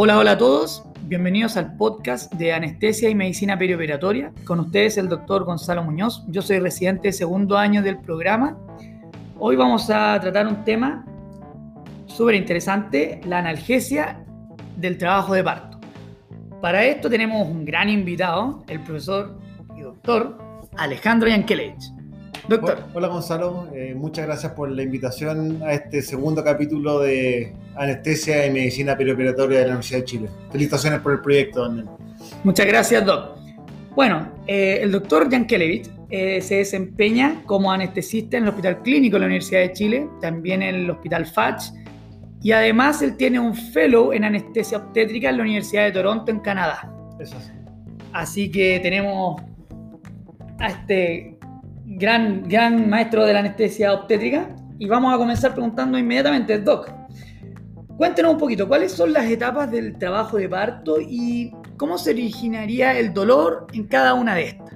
Hola, hola a todos. Bienvenidos al podcast de Anestesia y Medicina Perioperatoria. Con ustedes el doctor Gonzalo Muñoz. Yo soy residente de segundo año del programa. Hoy vamos a tratar un tema súper interesante, la analgesia del trabajo de parto. Para esto tenemos un gran invitado, el profesor y doctor Alejandro Yankelevich. Doctor. Hola Gonzalo, eh, muchas gracias por la invitación a este segundo capítulo de Anestesia y Medicina Perioperatoria de la Universidad de Chile. Felicitaciones por el proyecto también. Muchas gracias, Doc. Bueno, eh, el doctor Yankelevich eh, se desempeña como anestesista en el Hospital Clínico de la Universidad de Chile, también en el Hospital Fach, y además él tiene un fellow en anestesia obstétrica en la Universidad de Toronto, en Canadá. Eso sí. Así que tenemos a este gran, gran maestro de la anestesia obstétrica. Y vamos a comenzar preguntando inmediatamente, Doc, cuéntenos un poquito, ¿cuáles son las etapas del trabajo de parto y cómo se originaría el dolor en cada una de estas?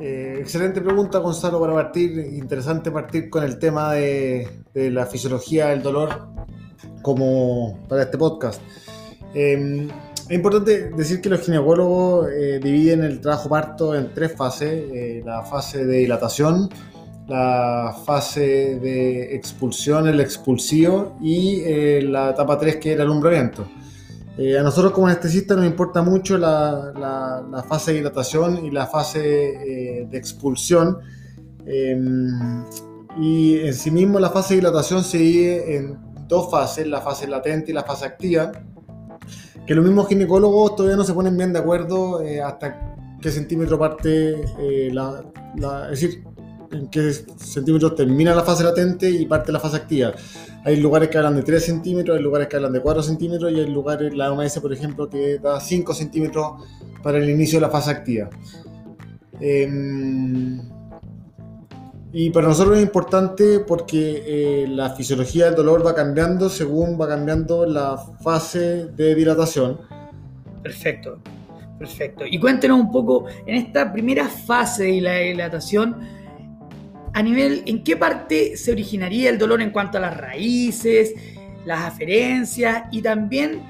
Eh, excelente pregunta, Gonzalo, para partir. Interesante partir con el tema de, la fisiología del dolor como para este podcast. Em, es importante decir que los ginecólogos eh, dividen el trabajo parto en tres fases, eh, la fase de dilatación, la fase de expulsión, el expulsivo y eh, la etapa 3 que es el alumbramiento. a nosotros como anestesistas nos importa mucho la, la fase de dilatación y la fase de expulsión. Em, y en sí mismo la fase de dilatación se divide en dos fases, la fase latente y la fase activa que los mismos ginecólogos todavía no se ponen bien de acuerdo eh, hasta qué centímetro parte eh, la, es decir, en qué centímetros termina la fase latente y parte la fase activa. Hay lugares que hablan de 3 centímetros, hay lugares que hablan de 4 centímetros y hay lugares, la OMS por ejemplo, que da 5 centímetros para el inicio de la fase activa. Eh, y para nosotros es importante porque eh, la fisiología del dolor va cambiando según va cambiando la fase de dilatación. Perfecto, perfecto. Y cuéntenos un poco, en esta primera fase de la dilatación, a nivel, ¿en qué parte se originaría el dolor en cuanto a las raíces, las aferencias y también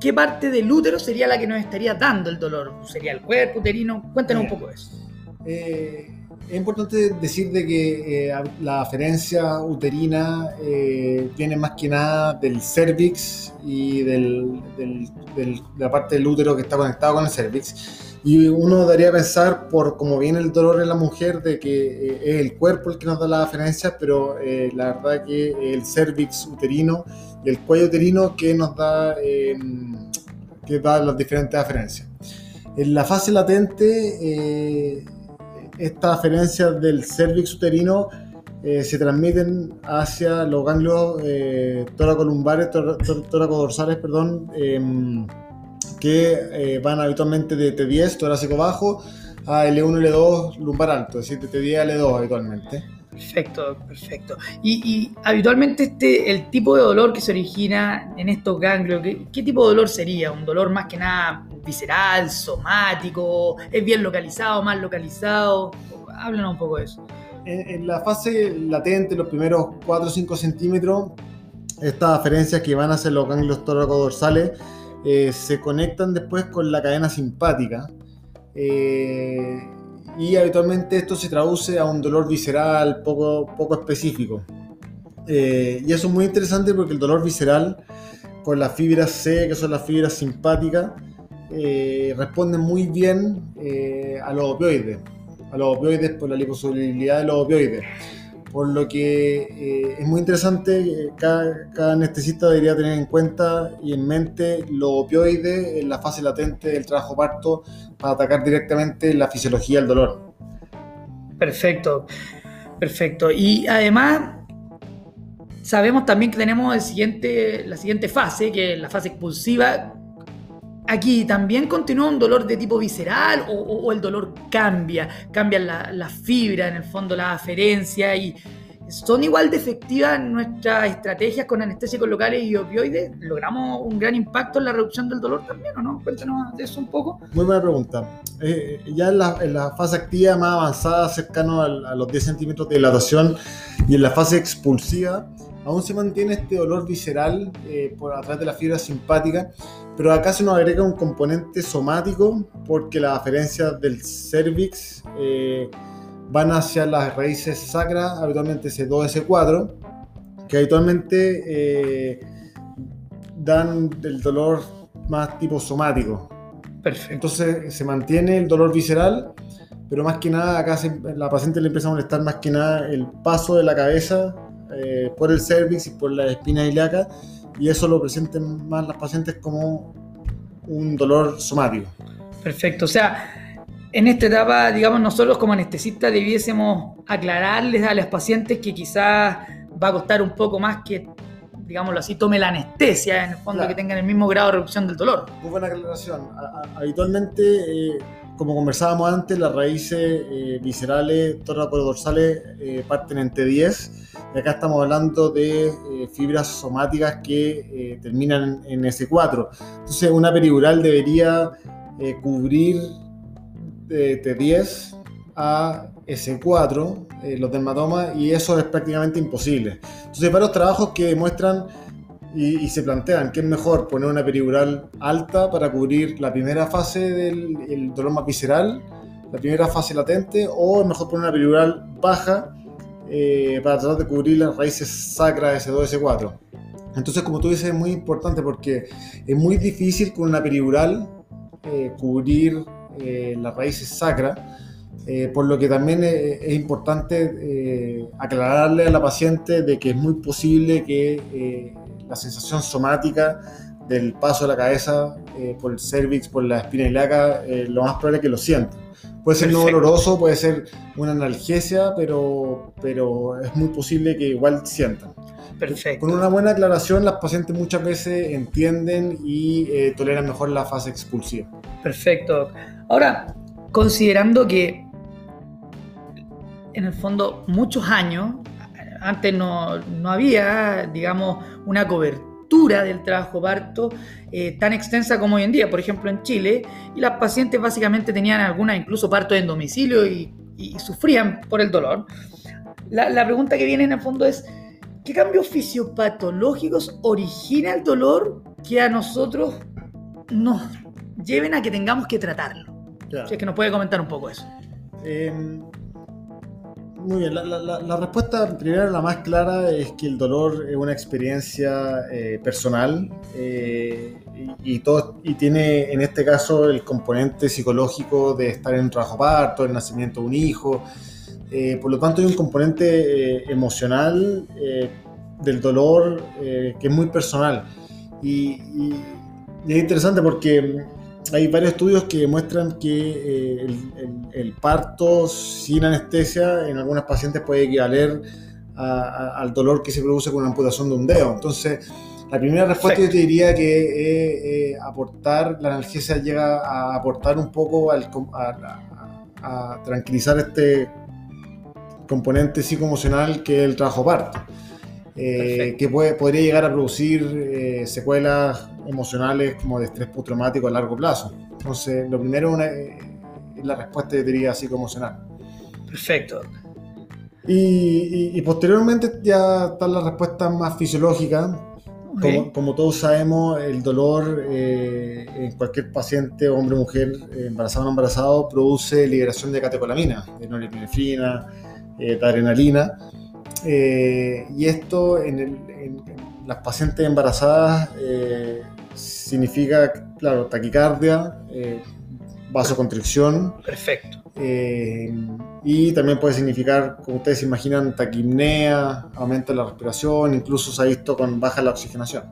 qué parte del útero sería la que nos estaría dando el dolor? ¿Sería el cuerpo uterino? Cuéntenos un poco eso. Eh, es importante decir de que eh, la aferencia uterina eh, viene más que nada del cervix y del, de la parte del útero que está conectado con el cervix. Y uno daría a pensar, por cómo viene el dolor en la mujer, de que eh, es el cuerpo el que nos da la aferencia, pero la verdad que el cervix uterino y el cuello uterino que nos da, que da las diferentes aferencias. En la fase latente estas aferencias del cervix uterino eh, se transmiten hacia los ganglios eh, toracolumbares, perdón, em, que eh, van habitualmente de T10, torácico bajo, a L1 y L2 lumbar alto, es decir, de T10 a L2 habitualmente. Perfecto, perfecto. Y, habitualmente este, el tipo de dolor que se origina en estos ganglios, ¿qué, ¿qué, tipo de dolor sería? ¿Un dolor más que nada visceral, somático? ¿Es bien localizado, mal localizado? Háblanos un poco de eso. En, la fase latente, los primeros 4 o 5 centímetros, estas aferencias que van hacia los ganglios toracodorsales eh, se conectan después con la cadena simpática. Eh, y habitualmente esto se traduce a un dolor visceral poco, poco específico. Eh, y eso es muy interesante porque el dolor visceral con las fibras C, que son las fibras simpáticas, eh, responden muy bien eh, a los opioides, a los opioides por la liposolubilidad de los opioides. Por lo que eh, es muy interesante, cada, cada, anestesista debería tener en cuenta y en mente los opioides en la fase latente del trabajo parto para atacar directamente la fisiología del dolor. Perfecto, perfecto. Y además, sabemos también que tenemos la siguiente fase, que es la fase expulsiva. Aquí también continúa un dolor de tipo visceral o, el dolor cambia, cambia la, la, fibra, en el fondo la aferencia y ¿Son igual de efectivas nuestras estrategias con anestésicos locales y opioides? ¿Logramos un gran impacto en la reducción del dolor también o no? Cuéntanos de eso un poco. Muy buena pregunta. Eh, ya en la, fase activa más avanzada, cercano a, los 10 centímetros de dilatación y en la fase expulsiva, aún se mantiene este dolor visceral eh, por atrás de la fibra simpática, pero acá se nos agrega un componente somático porque la aferencia del cervix eh, van hacia las raíces sacras, habitualmente S2, S4, que habitualmente eh, dan el dolor más tipo somático. Perfecto. Entonces se mantiene el dolor visceral, pero más que nada acá la paciente le empieza a molestar más que nada el paso de la cabeza eh, por el cervix y por la espina ilíaca, y eso lo presenten más las pacientes como un dolor somático. Perfecto, o sea, en esta etapa, digamos, nosotros como anestesistas debiésemos aclararles a los pacientes que quizás va a costar un poco más que, digámoslo así, tome la anestesia, en el fondo, que tengan el mismo grado de reducción del dolor. Muy buena aclaración. habitualmente, eh, como conversábamos antes, las raíces eh, viscerales, dorsales eh, parten en T10. Y acá estamos hablando de eh, fibras somáticas que terminan en S4. Entonces, una peridural debería cubrir de T10 a S4, eh, los dermatomas, y eso es prácticamente imposible. Entonces hay varios trabajos que demuestran y, se plantean que es mejor poner una peridural alta para cubrir la primera fase del dolor más visceral, la primera fase latente, o es mejor poner una peridural baja eh, para tratar de cubrir las raíces sacras S2, S4. Entonces, como tú dices, es muy importante porque es muy difícil con una peridural eh, cubrir eh, las raíces sacras, eh, por lo que también es, importante eh, aclararle a la paciente de que es muy posible que la sensación somática del paso de la cabeza por el cervix, por la espina ilíaca, lo más probable es que lo sienta. Puede ser no doloroso, puede ser una analgesia, pero, pero es muy posible que igual sientan. Perfecto. Con una buena aclaración, las pacientes muchas veces entienden y toleran mejor la fase expulsiva. Perfecto. Ahora, considerando que en el fondo muchos años, antes no, había, digamos, una cobertura del trabajo parto eh, tan extensa como hoy en día, por ejemplo en Chile, y las pacientes básicamente tenían algunas incluso parto en domicilio y, sufrían por el dolor. La, la, pregunta que viene en el fondo es, ¿qué cambios fisiopatológicos origina el dolor que a nosotros nos lleven a que tengamos que tratarlo? Si es que nos puede comentar un poco eso. Em, muy bien, la, respuesta primera, la más clara, es que el dolor es una experiencia eh, personal eh, y, todo, y tiene en este caso el componente psicológico de estar en un trabajo parto, el nacimiento de un hijo. Eh, por lo tanto, hay un componente emocional del dolor que es muy personal. y es interesante porque hay varios estudios que demuestran que eh, el, parto sin anestesia en algunas pacientes puede equivaler al dolor que se produce con una amputación de un dedo. Entonces, la primera respuesta yo te diría que aportar, la analgesia llega a aportar un poco al, a, tranquilizar este componente psicoemocional que es el trabajo parto. Eh, que puede, podría llegar a producir eh, secuelas emocionales como de estrés postraumático a largo plazo. Entonces, lo primero es la respuesta, yo diría, psicoemocional. Perfecto. Y, posteriormente ya está la respuesta más fisiológica. Como, todos sabemos, el dolor eh, en cualquier paciente, hombre o mujer, embarazado o no embarazado, produce liberación de catecolamina, de norepinefrina, de adrenalina eh, y esto en, las pacientes embarazadas eh, significa, claro, taquicardia, eh, vasoconstricción. Perfecto. y también puede significar, como ustedes imaginan, taquimnea, aumento de la respiración, incluso se ha visto con baja la oxigenación.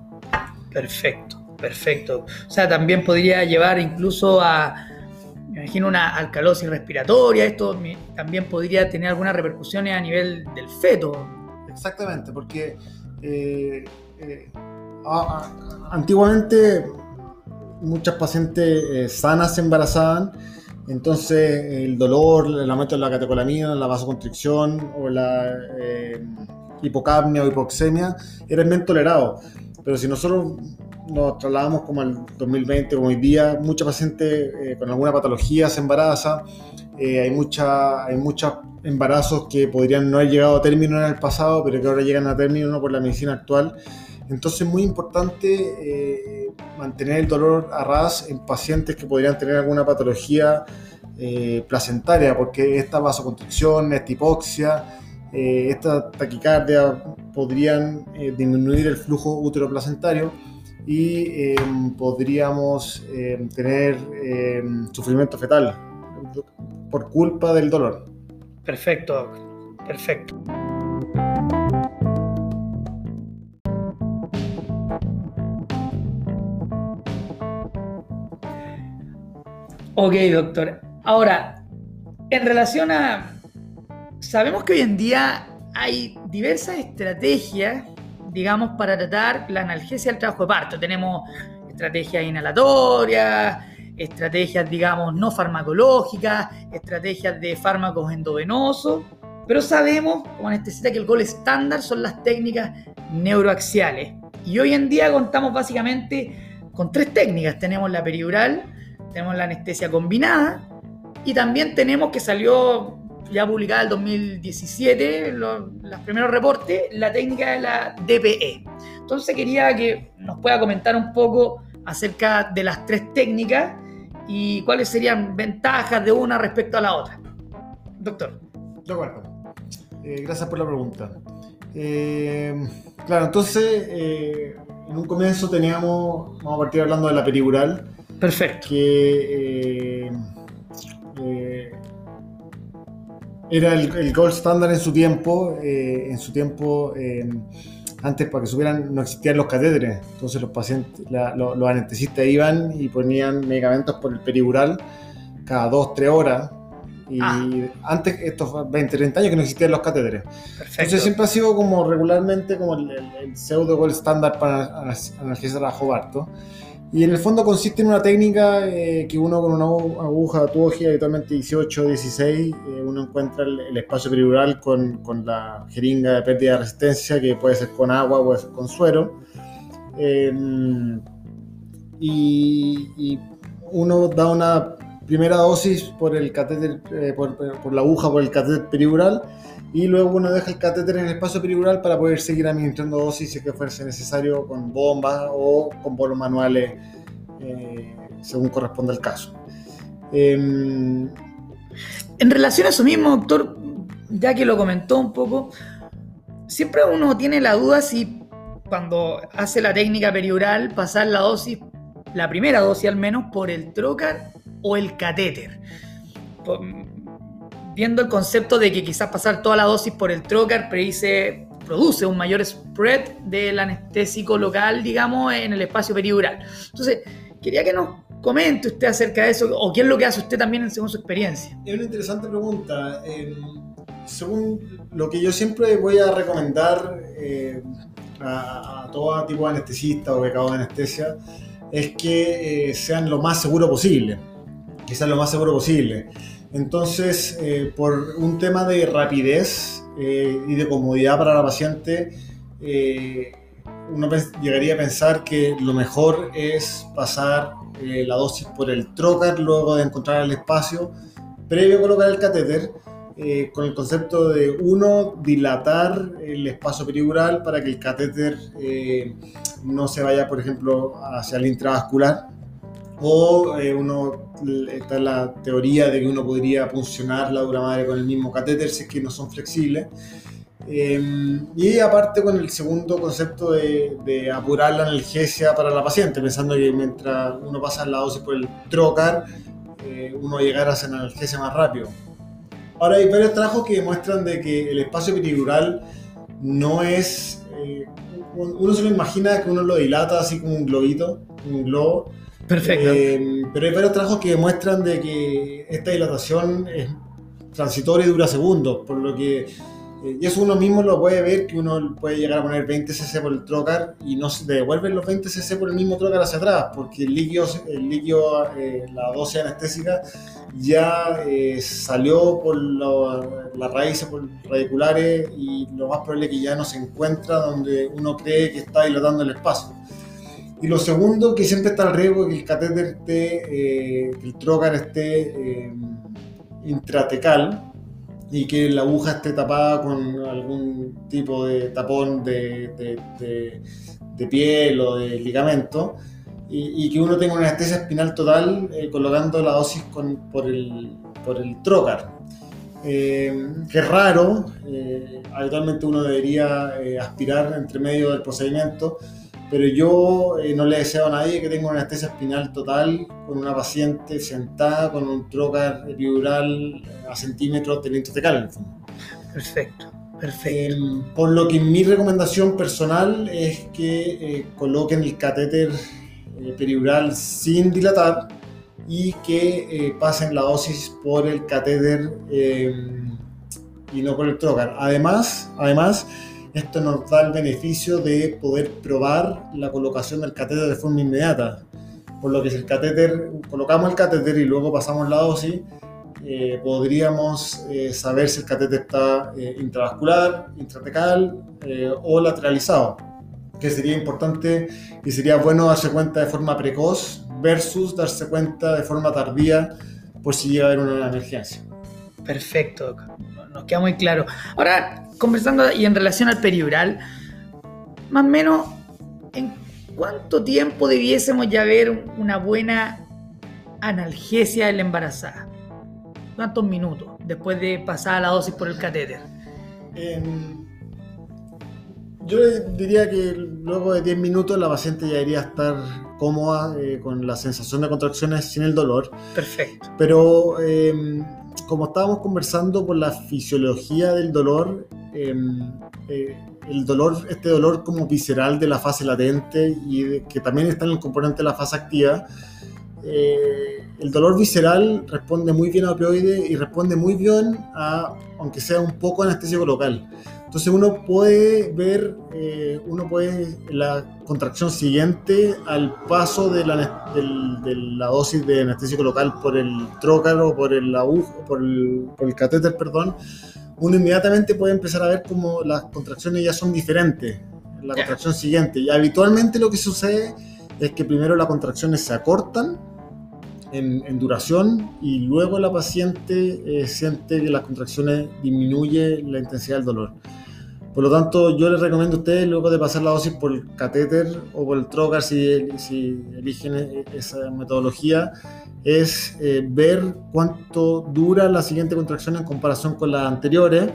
Perfecto, perfecto. O sea, también podría llevar incluso a me imagino una alcalosis respiratoria, esto también podría tener algunas repercusiones a nivel del feto. Exactamente, porque eh, eh, antiguamente muchas pacientes eh, sanas se embarazaban Entonces, el dolor, el aumento de la catecolamina, la vasoconstricción o la eh, hipocapnia o hipoxemia eran bien tolerados. Pero si nosotros nos trasladamos como al 2020, como hoy día, mucha paciente eh, con alguna patología se embaraza, eh, hay muchos embarazos que podrían no haber llegado a término en el pasado, pero que ahora llegan a término por la medicina actual. Entonces es muy importante eh, mantener el dolor a ras en pacientes que podrían tener alguna patología placentaria, porque esta vasoconstricción, esta hipoxia, esta taquicardia podrían disminuir el flujo útero-placentario y em, podríamos em, tener em, sufrimiento fetal por culpa del dolor. Perfecto, perfecto. Ok, doctor. Ahora, en relación a... Sabemos que hoy en día hay diversas estrategias digamos, para tratar la analgesia del trabajo de parto. Tenemos estrategias inhalatorias, estrategias, digamos, no farmacológicas, estrategias de fármacos endovenosos, pero sabemos, como anestesista, que el gol estándar son las técnicas neuroaxiales. Y hoy en día contamos básicamente con tres técnicas. Tenemos la peridural, tenemos la anestesia combinada y también tenemos que salió ya publicada en 2017, los, primeros reportes, la técnica de la DPE. Entonces quería que nos pueda comentar un poco acerca de las tres técnicas y cuáles serían ventajas de una respecto a la otra. Doctor. De acuerdo. Eh, gracias por la pregunta. Eh, claro, entonces, eh, en un comienzo teníamos, vamos a partir hablando de la peridural. Perfecto. Que era el, gold standard en su tiempo. Eh, en su tiempo, eh, antes para que supieran, no existían los catéteres. Entonces los pacientes, los anestesistas iban y ponían medicamentos por el peridural cada dos, tres horas. Y ah. antes, estos 20, 30 años que no existían los catéteres. Entonces siempre ha sido como regularmente como el, pseudo gold standard para analgesiar a Jobarto. Y en el fondo consiste en una técnica eh, que uno con una aguja tuogia, habitualmente 18 o 16, uno encuentra el, espacio peridural con, con, la jeringa de pérdida de resistencia, que puede ser con agua, puede ser con suero. Em, y, uno da una primera dosis por el catéter, eh, por, la aguja, por el catéter peridural, y luego uno deja el catéter en el espacio peridural para poder seguir administrando dosis si que fuese necesario con bombas o con bolos manuales eh, según corresponde el caso. Em, en relación a eso mismo, doctor, ya que lo comentó un poco, siempre uno tiene la duda si cuando hace la técnica peridural pasar la dosis, la primera dosis al menos, por el trocar o el catéter viendo el concepto de que quizás pasar toda la dosis por el trocar produce, produce un mayor spread del anestésico local, digamos, en el espacio peridural. Entonces, quería que nos comente usted acerca de eso, o qué es lo que hace usted también según su experiencia. Es una interesante pregunta. Em, según lo que yo siempre voy a recomendar eh, a, todo tipo de anestesista o becado de anestesia, es que eh, sean lo más seguro posible, que sean lo más seguro posible. Entonces, eh, por un tema de rapidez eh, y de comodidad para la paciente, eh, uno llegaría a pensar que lo mejor es pasar la dosis por el trocar luego de encontrar el espacio, previo a colocar el catéter, con el concepto de, uno, dilatar el espacio peridural para que el catéter no se vaya, por ejemplo, hacia el intravascular o eh, uno está la teoría de que uno podría puncionar la dura madre con el mismo catéter si es que no son flexibles. Em, y aparte con el segundo concepto de, apurar la analgesia para la paciente, pensando que mientras uno pasa la dosis por el trocar, eh, uno llegará a hacer analgesia más rápido. Ahora hay varios trabajos que demuestran de que el espacio epidural no es... Eh, uno se lo imagina que uno lo dilata así como un globito, un globo, Perfecto. Eh, pero hay varios trabajos que demuestran de que esta dilatación es transitoria y dura segundos, por lo que Eh, y eso uno mismo lo puede ver, que uno puede llegar a poner 20 cc por el trocar y no se devuelven los 20 cc por el mismo trocar hacia atrás, porque el líquido, el líquido eh, la dosis anestésica ya salió por las raíces por radiculares y lo más probable es que ya no se encuentra donde uno cree que está dilatando el espacio. Y lo segundo, que siempre está el riesgo de que el catéter esté, que el trocar esté intratecal, y que la aguja esté tapada con algún tipo de tapón de, piel o de ligamento y, que uno tenga una anestesia espinal total eh, colocando la dosis por, el, por trocar. Eh, raro, eh, habitualmente uno debería aspirar entre medio del procedimiento, pero yo eh, no le deseo a nadie que tenga una anestesia espinal total con una paciente sentada con un trocar epidural a centímetros del intratecal en el fondo. Perfecto, perfecto. Em, por lo que mi recomendación personal es que eh, coloquen el catéter eh, peridural sin dilatar y que pasen la dosis por el catéter em, y no por el trocar. Además, además esto nos da el beneficio de poder probar la colocación del catéter de forma inmediata. Por lo que si el catéter, colocamos el catéter y luego pasamos la dosis, eh, podríamos eh, saber si el catéter está eh, intravascular, intratecal o lateralizado, que sería importante y sería bueno darse cuenta de forma precoz versus darse cuenta de forma tardía por si llega a haber una emergencia. Perfecto, nos queda muy claro. Ahora, conversando y en relación al periural, más o menos, ¿en cuánto tiempo debiésemos ya ver una buena analgesia de la embarazada? ¿Cuántos minutos después de pasar la dosis por el catéter? yo diría que luego de 10 minutos la paciente ya debería estar cómoda eh, con la sensación de contracciones sin el dolor. Perfecto. Pero em, como estábamos conversando por la fisiología del dolor, em, eh, el dolor, este dolor como visceral de la fase latente y que también está en el componente de la fase activa, eh, el dolor visceral responde muy bien a opioide y responde muy bien a, aunque sea un poco anestésico local. Entonces uno puede ver, eh, uno puede la contracción siguiente al paso de la, de la, dosis de anestésico local por el trócaro, por el por el, por el catéter, perdón, uno inmediatamente puede empezar a ver como las contracciones ya son diferentes la contracción siguiente. Y habitualmente lo que sucede es que primero las contracciones se acortan en, duración y luego la paciente eh, siente que las contracciones disminuye la intensidad del dolor. Por lo tanto, yo les recomiendo a ustedes, luego de pasar la dosis por el catéter o por el trocar, si, si eligen e, esa metodología, es eh, ver cuánto dura la siguiente contracción en comparación con las anteriores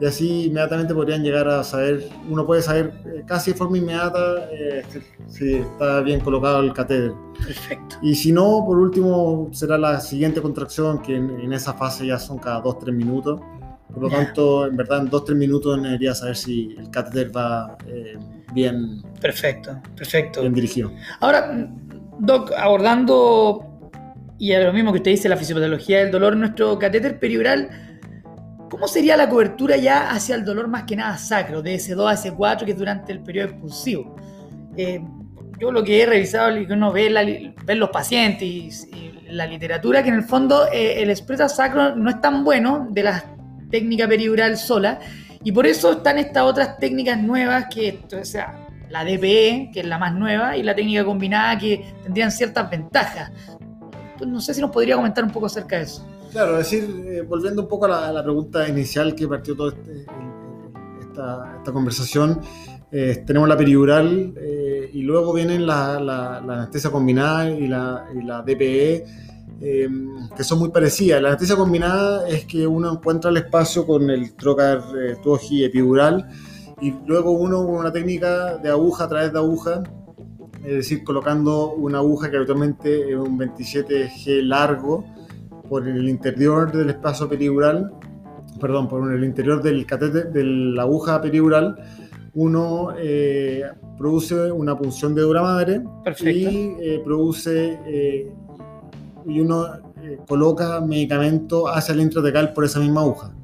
y así inmediatamente podrían llegar a saber, uno puede saber eh, casi de forma inmediata eh, si está bien colocado el catéter. Perfecto. Y si no, por último, será la siguiente contracción, que en, esa fase ya son cada 2-3 minutos. Por lo tanto, en verdad, en 2-3 minutos debería saber si el catéter va eh, bien. Perfecto, perfecto. Bien dirigido. Ahora, Doc, abordando, y a lo mismo que usted dice, la fisiopatología del dolor, nuestro catéter periural ¿Cómo sería la cobertura ya hacia el dolor más que nada sacro, de S2 a S4, que es durante el periodo expulsivo? Eh, yo lo que he revisado y que uno ve, los pacientes y, la literatura, que en el fondo eh, el expresa sacro no es tan bueno de la técnica peridural sola, y por eso están estas otras técnicas nuevas, que o sea, la DPE, que es la más nueva, y la técnica combinada, que tendrían ciertas ventajas. no sé si nos podría comentar un poco acerca de eso. Claro, es decir, eh, volviendo un poco a la, pregunta inicial que partió toda este, esta, conversación, eh, tenemos la peridural eh, y luego vienen la, anestesia combinada y la, DPE, que son muy parecidas. La anestesia combinada es que uno encuentra el espacio con el trocar tuoji epidural y luego uno con una técnica de aguja a través de aguja es decir, colocando una aguja que habitualmente es un 27G largo, por el interior del espacio peridural, perdón, por el interior del catéter, de la aguja peridural, uno eh, produce una punción de dura madre y eh, produce eh, y uno coloca medicamento hacia el intratecal por esa misma aguja.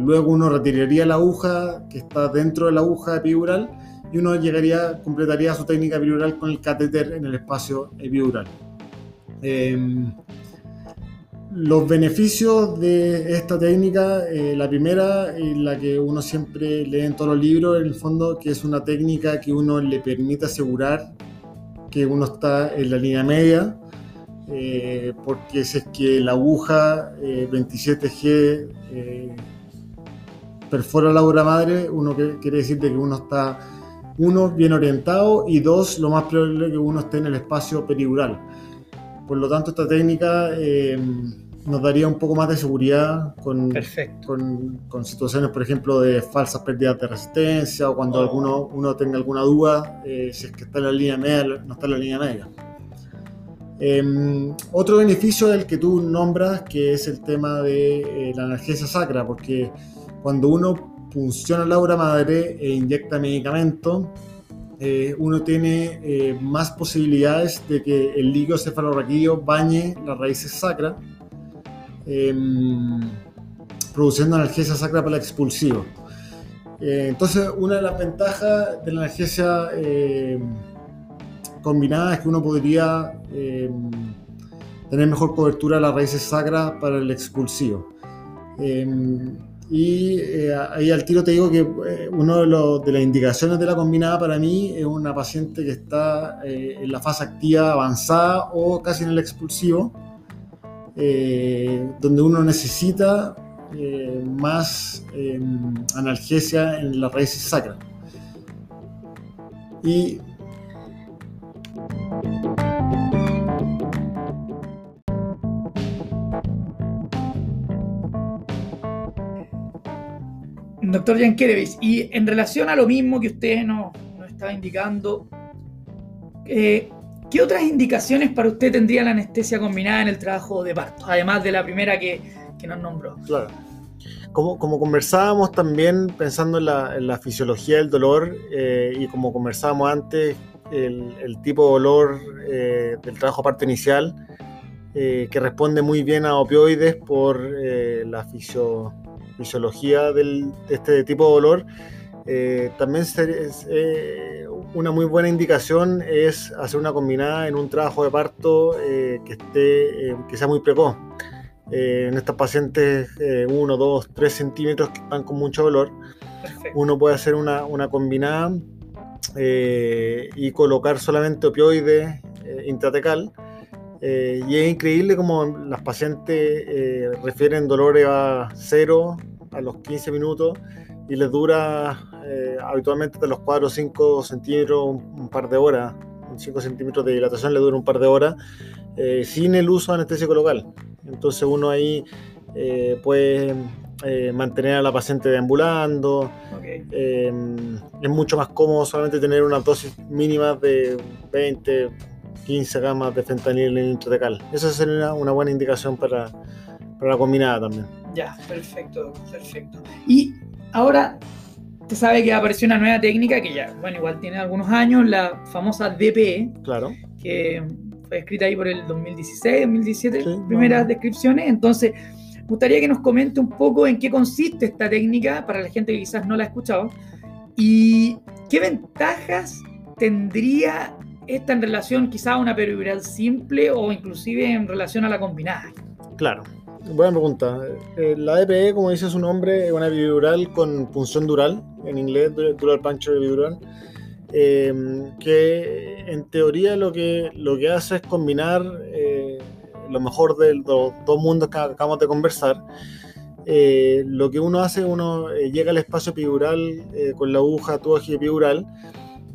Luego uno retiraría la aguja que está dentro de la aguja epidural y uno llegaría, completaría su técnica epidural con el catéter en el espacio epidural. Los beneficios de esta técnica, eh, la primera, y la que uno siempre lee en todos los libros, en el fondo, que es una técnica que uno le permite asegurar que uno está en la línea media, eh, porque si es que la aguja 27G eh, perfora la obra madre, uno quiere decir que uno está, uno, bien orientado y dos, lo más probable que uno esté en el espacio peridural. Por lo tanto, esta técnica eh, nos daría un poco más de seguridad con, con, situaciones, por ejemplo, de falsas pérdidas de resistencia o cuando oh. alguno, uno tenga alguna duda, si es que está en la línea media, no está en la línea media. Em, otro beneficio del que tú nombras, que es el tema de eh, la analgesia sacra, porque cuando uno funciona la obra madre e inyecta medicamento, eh, uno tiene eh, más posibilidades de que el líquido cefalorraquídeo bañe las raíces sacras, em, produciendo analgesia sacra para el expulsivo. entonces, una de las ventajas de la analgesia combinadas que uno podría eh, tener mejor cobertura de las raíces sacras para el expulsivo. Eh, y eh, ahí al tiro te digo que una de, de, las indicaciones de la combinada para mí es una paciente que está en la fase activa avanzada o casi en el expulsivo, donde uno necesita más analgesia en las raíces sacras. Y Doctor Yankelevich, y en relación a lo mismo que usted nos, estaba indicando, eh, ¿qué otras indicaciones para usted tendría la anestesia combinada en el trabajo de parto, además de la primera que, nos nombró? Claro. Como, conversábamos también pensando en la, fisiología del dolor eh, y como conversábamos antes, el, tipo de dolor eh, del trabajo parto inicial, que responde muy bien a opioides por la fisio, fisiología del, de este tipo de dolor, eh, también eh, una muy buena indicación es hacer una combinada en un trabajo de parto eh, que, esté, que sea muy precoz. en estas pacientes 1, 2, 3 centímetros que están con mucho dolor, uno puede hacer una, una combinada y colocar solamente opioide intratecal. y es increíble como las pacientes refieren dolores a 0, a los 15 minutos y les dura eh, habitualmente de los 4 o 5 centímetros un, par de horas. 5 centímetros de dilatación le dura un par de horas eh, sin el uso de anestésico local. Entonces uno ahí eh, puede mantener a la paciente deambulando. es mucho más cómodo solamente tener una dosis mínima de 20, 15 gamas de fentanil en intratecal. Esa sería una buena indicación para, para la combinada también. Ya, perfecto, perfecto. Y ahora se sabe que apareció una nueva técnica que ya, bueno, igual tiene algunos años, la famosa DPE. Claro. Que fue escrita ahí por el 2016, 2017, primeras descripciones. Entonces, gustaría que nos comente un poco en qué consiste esta técnica para la gente que quizás no la ha escuchado y qué ventajas tendría esta en relación quizá a una periviral simple o inclusive en relación a la combinada. Claro. Buena pregunta. Eh, la DPE, como dice su nombre, es una epidural con punción dural, en inglés, dural puncture epidural, eh, que en teoría lo que, lo que hace es combinar eh, lo mejor de los dos mundos que acabamos de conversar. lo que uno hace, uno llega al espacio epidural con la aguja tuaje epidural,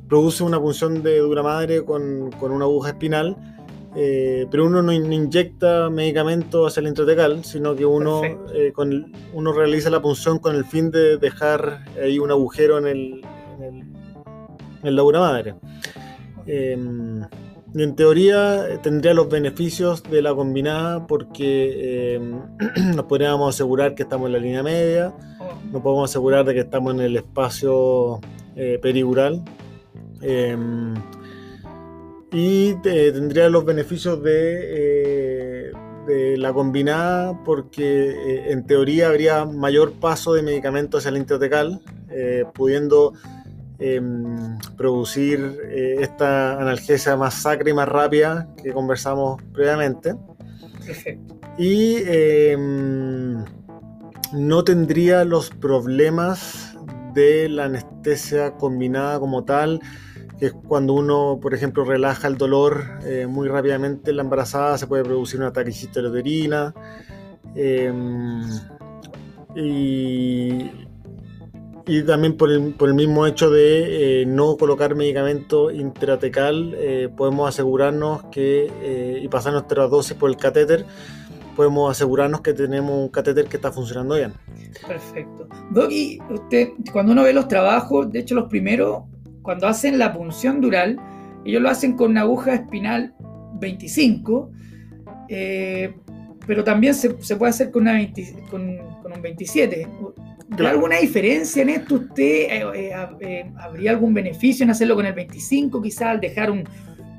produce una punción de dura madre con, con una aguja espinal eh, pero uno no, inyecta medicamentos hacia el intratecal, sino que uno, eh, con uno realiza la punción con el fin de dejar ahí un agujero en, el, en, la madre. Em, y en teoría eh, tendría los beneficios de la combinada porque em, nos podríamos asegurar que estamos en la línea media, nos podemos asegurar de que estamos en el espacio perigural y tendría los beneficios de, eh, de la combinada porque eh, en teoría habría mayor paso de medicamentos hacia el intratecal, eh, pudiendo em, producir eh, esta analgesia más sacra y más rápida que conversamos previamente. Perfecto. Y em, no tendría los problemas de la anestesia combinada como tal, es cuando uno, por ejemplo, relaja el dolor eh, muy rápidamente en la embarazada, se puede producir una taquitis uterina. Em, y, y, también por el, mismo hecho de eh, no colocar medicamento intratecal, eh, podemos asegurarnos que, y pasar nuestra dosis por el catéter, podemos asegurarnos que tenemos un catéter que está funcionando bien. Perfecto. Doggy, usted, cuando uno ve los trabajos, de hecho los primeros, cuando hacen la punción dural, ellos lo hacen con una aguja espinal 25, eh, pero también se, se, puede hacer con, una 20, con, con un 27. ¿Hay alguna diferencia en esto? ¿Usted eh, eh, habría algún beneficio en hacerlo con el 25, quizás al dejar un,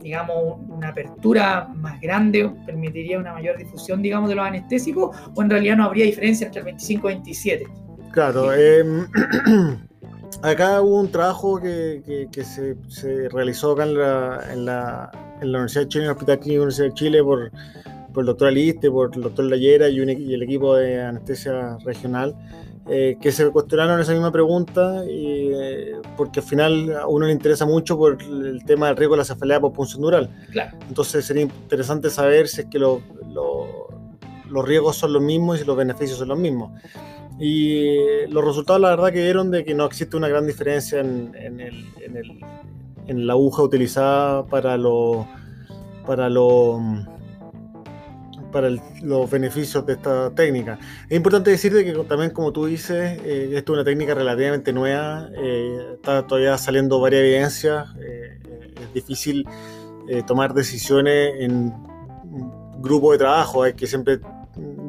digamos, una apertura más grande permitiría una mayor difusión, digamos, de los anestésicos, o en realidad no habría diferencia entre el 25 y 27? Claro, eh, acá hubo un trabajo que, que, que se, se, realizó acá en la, en la, en la Universidad de Chile, en el Hospital Clínico de la Universidad de Chile, por, por el doctor Aliste, por el doctor Layera y, un, y el equipo de anestesia regional, eh, que se cuestionaron esa misma pregunta, y, eh, porque al final a uno le interesa mucho por el tema del riesgo de la cefalea por punción dural. Claro. Entonces sería interesante saber si es que lo, lo, los riesgos son los mismos y los beneficios son los mismos. Y los resultados, la verdad, que dieron de que no existe una gran diferencia en, el, en, el, en la aguja utilizada para lo, para lo para los beneficios de esta técnica. Es importante decirte que también, como tú dices, eh, esto es una técnica relativamente nueva, eh, está todavía saliendo varias evidencias, eh, es difícil eh, tomar decisiones en grupo de trabajo, hay que siempre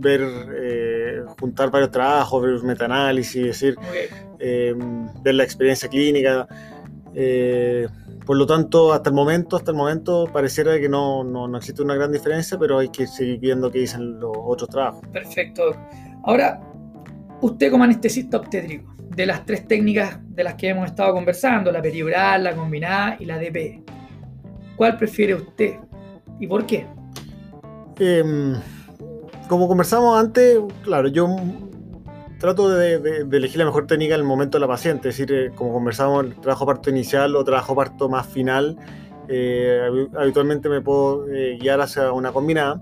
ver, eh, juntar varios trabajos, ver metaanálisis, decir, ver la experiencia clínica. Por lo tanto, hasta el momento, hasta el momento pareciera que no, no, no, existe una gran diferencia, pero hay que seguir viendo qué dicen los otros trabajos. Perfecto. Ahora, usted como anestesista obstétrico, de las tres técnicas de las que hemos estado conversando, la perioral, la combinada y la DP, ¿cuál prefiere usted y por qué? Eh, como conversamos antes, claro, yo trato de, de, de, elegir la mejor técnica en el momento de la paciente, es decir, eh, como conversamos, trabajo parto inicial o trabajo parto más final, eh, habitualmente me puedo eh, guiar hacia una combinada,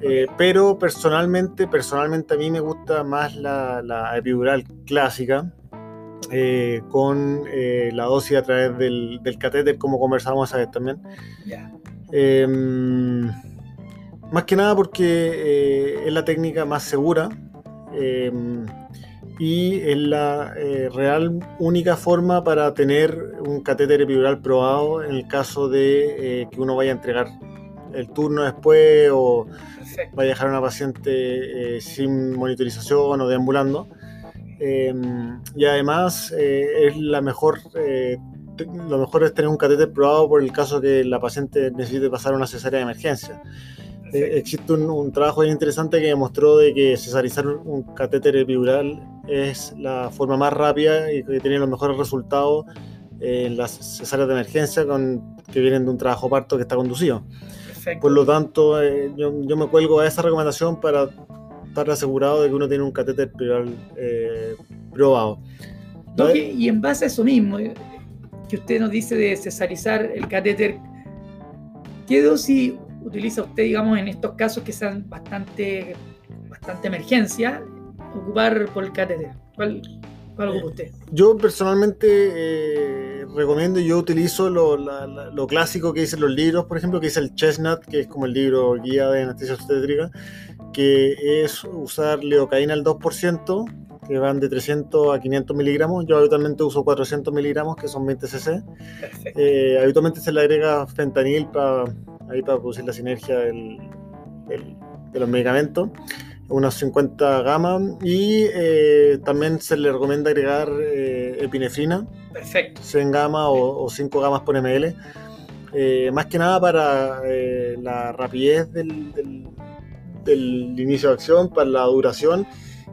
eh, pero personalmente, personalmente a mí me gusta más la, la epidural clásica, eh, con eh, la dosis a través del, del catéter, como conversamos a vez también. Yeah. Eh, más que nada porque es la técnica más segura y es la eh, real única forma para tener un catéter epidural probado en el caso de eh, que uno vaya a entregar el turno después o Perfecto. vaya a dejar a una paciente eh, sin monitorización o deambulando. Eh, y además eh, es la mejor, eh, lo mejor es tener un catéter probado por el caso que la paciente necesite pasar una cesárea de emergencia. Eh, existe un, un, trabajo interesante que demostró de que cesarizar un catéter epidural es la forma más rápida y que tiene los mejores resultados en las cesáreas de emergencia con, que vienen de un trabajo parto que está conducido. Perfecto. Por lo tanto, eh, yo, yo, me cuelgo a esa recomendación para estar asegurado de que uno tiene un catéter epidural eh, probado. Okay, y en base a eso mismo, eh, que usted nos dice de cesarizar el catéter, ¿qué dosis utiliza usted, digamos, en estos casos que sean bastante, bastante emergencia, ocupar por el catéter? ¿Cuál, cuál ocupa usted? Yo personalmente eh, recomiendo y yo utilizo lo, la, la, lo, clásico que dicen los libros, por ejemplo, que dice el Chestnut, que es como el libro guía de anestesia obstétrica, que es usar leocaína al 2%, que van de 300 a 500 miligramos. Yo habitualmente uso 400 miligramos, que son 20 cc. Eh, habitualmente se le agrega fentanil para ahí para producir la sinergia del, del, de los medicamentos, unos 50 gamas, y eh, también se le recomienda agregar eh, epinefrina, Perfecto. 100 gamas o, o, 5 gamas por ml, eh, más que nada para la rapidez del, del, del inicio de acción, para la duración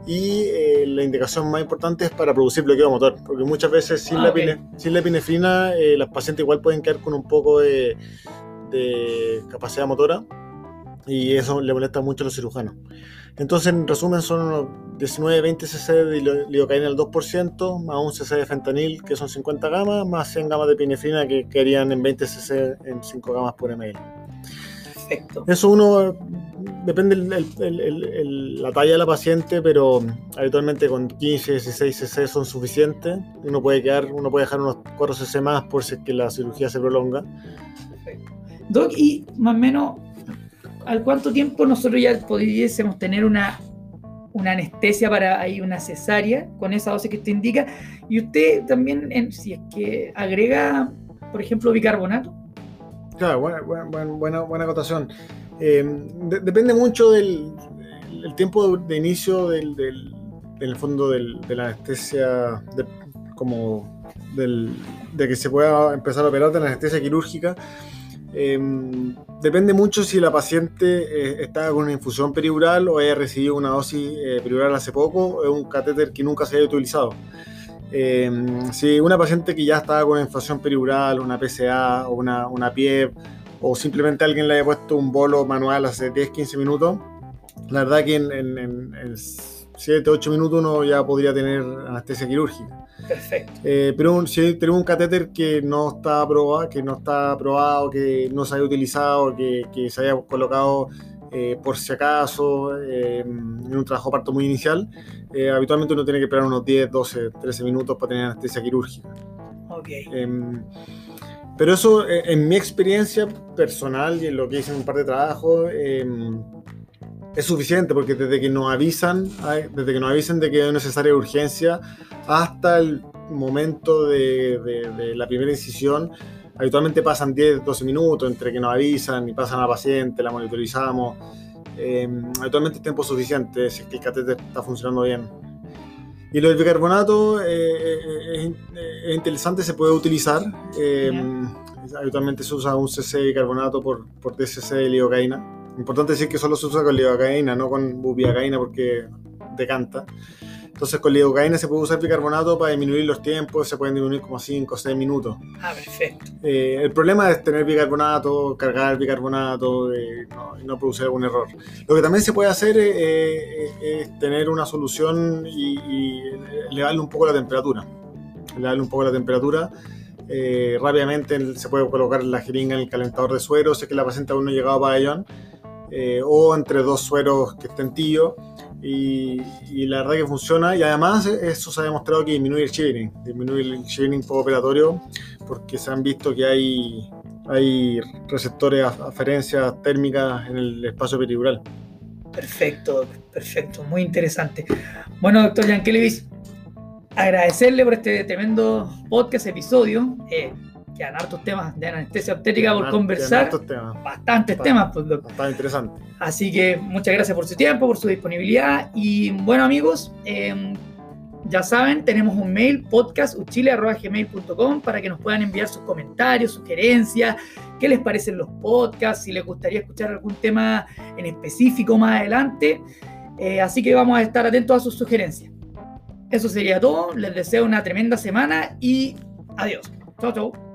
y eh, la indicación más importante es para producir bloqueo motor, porque muchas veces sin, Ah, la, ok. epine- sin la epinefrina eh, las pacientes igual pueden quedar con un poco de, de capacidad motora y eso le molesta mucho a los cirujanos. Entonces, en resumen, son unos 19-20 cc de li- lidocaína al 2%, más un cc de fentanil, que son 50 gamas, más 100 gamas de epinefrina, que quedarían en 20 cc en 5 gamas por ml. Perfecto. Eso uno depende el- el- el- la talla de la paciente, pero habitualmente con 15, 16 cc son suficientes. Uno puede quedar, uno puede dejar unos 4 cc más por si es que la cirugía se prolonga. Doc, y más o menos, ¿al cuánto tiempo nosotros ya pudiésemos tener una, una anestesia para ahí una cesárea con esa dosis que usted indica? Y usted también, si es que agrega, por ejemplo, bicarbonato. Claro, buena, buena, buena, buena, acotación. De- depende mucho del el tiempo de, inicio del, del- en el fondo del- de la anestesia, como del- de que se pueda empezar a operar de la anestesia quirúrgica. Eh, depende mucho si la paciente eh, está con una infusión peridural o haya recibido una dosis eh, hace poco o es un catéter que nunca se haya utilizado. Eh, si una paciente que ya estaba con infusión peridural, una PCA o una, una PIEP, o simplemente alguien le haya puesto un bolo manual hace 10-15 minutos, la verdad que en, en, en 7-8 minutos uno ya podría tener anestesia quirúrgica. Perfecto. Eh, pero un- si tenemos un catéter que no está aprobado, que no está aprobado, que no se haya utilizado, que, que se haya colocado eh, por si acaso eh, en un trabajo parto muy inicial, eh, habitualmente uno tiene que esperar unos 10, 12, 13 minutos para tener anestesia quirúrgica. Ok. Em, pero eso, en mi experiencia personal y en lo que hice en un par de trabajos, em, es suficiente porque desde que nos avisan, desde que nos avisen de que es necesaria urgencia hasta el momento de, de- de la primera incisión, habitualmente pasan 10, 12 minutos entre que nos avisan y pasan a la paciente, la monitorizamos. Em, habitualmente es tiempo suficiente si es que el catéter está funcionando bien. Y lo del bicarbonato eh, eh, es, es interesante, se puede utilizar. eh, habitualmente se usa un cc de bicarbonato por, por DCC de lidocaína. Importante decir que solo se usa con lidocaína, no con bupivacaína porque decanta. Entonces con lidocaína se puede usar bicarbonato para disminuir los tiempos, se pueden disminuir como 5 o 6 minutos. Ah, perfecto. Eh, el problema es tener bicarbonato, cargar bicarbonato eh, no, y no producir algún error. Lo que también se puede hacer eh, eh, es tener una solución y, y elevarle un poco la temperatura. Elevarle un poco la temperatura. Eh, rápidamente se puede colocar la jeringa en el calentador de suero, es que la paciente aún no ha llegado a pabellón, eh, o entre dos sueros que estén tibios. Y, y la verdad que funciona y además eso se ha demostrado que disminuye el shivering, disminuye el shivering postoperatorio porque se han visto que hay, hay receptores, af- aferencias térmicas en el espacio peridural. Perfecto, perfecto, muy interesante. Bueno, doctor Yankelevich, agradecerle por este tremendo podcast, episodio. Eh, quedan hartos temas de anestesia obstétrica por conversar. temas, Bastantes Bastante. temas, pues, doctor. bastante interesante. Así que muchas gracias por su tiempo, por su disponibilidad. Y bueno, amigos, eh, ya saben, tenemos un mail, podcastuchile.gmail.com para que nos puedan enviar sus comentarios, sugerencias, qué les parecen los podcasts, si les gustaría escuchar algún tema en específico más adelante. Eh, así que vamos a estar atentos a sus sugerencias. Eso sería todo. Les deseo una tremenda semana y adiós. Chao, chao.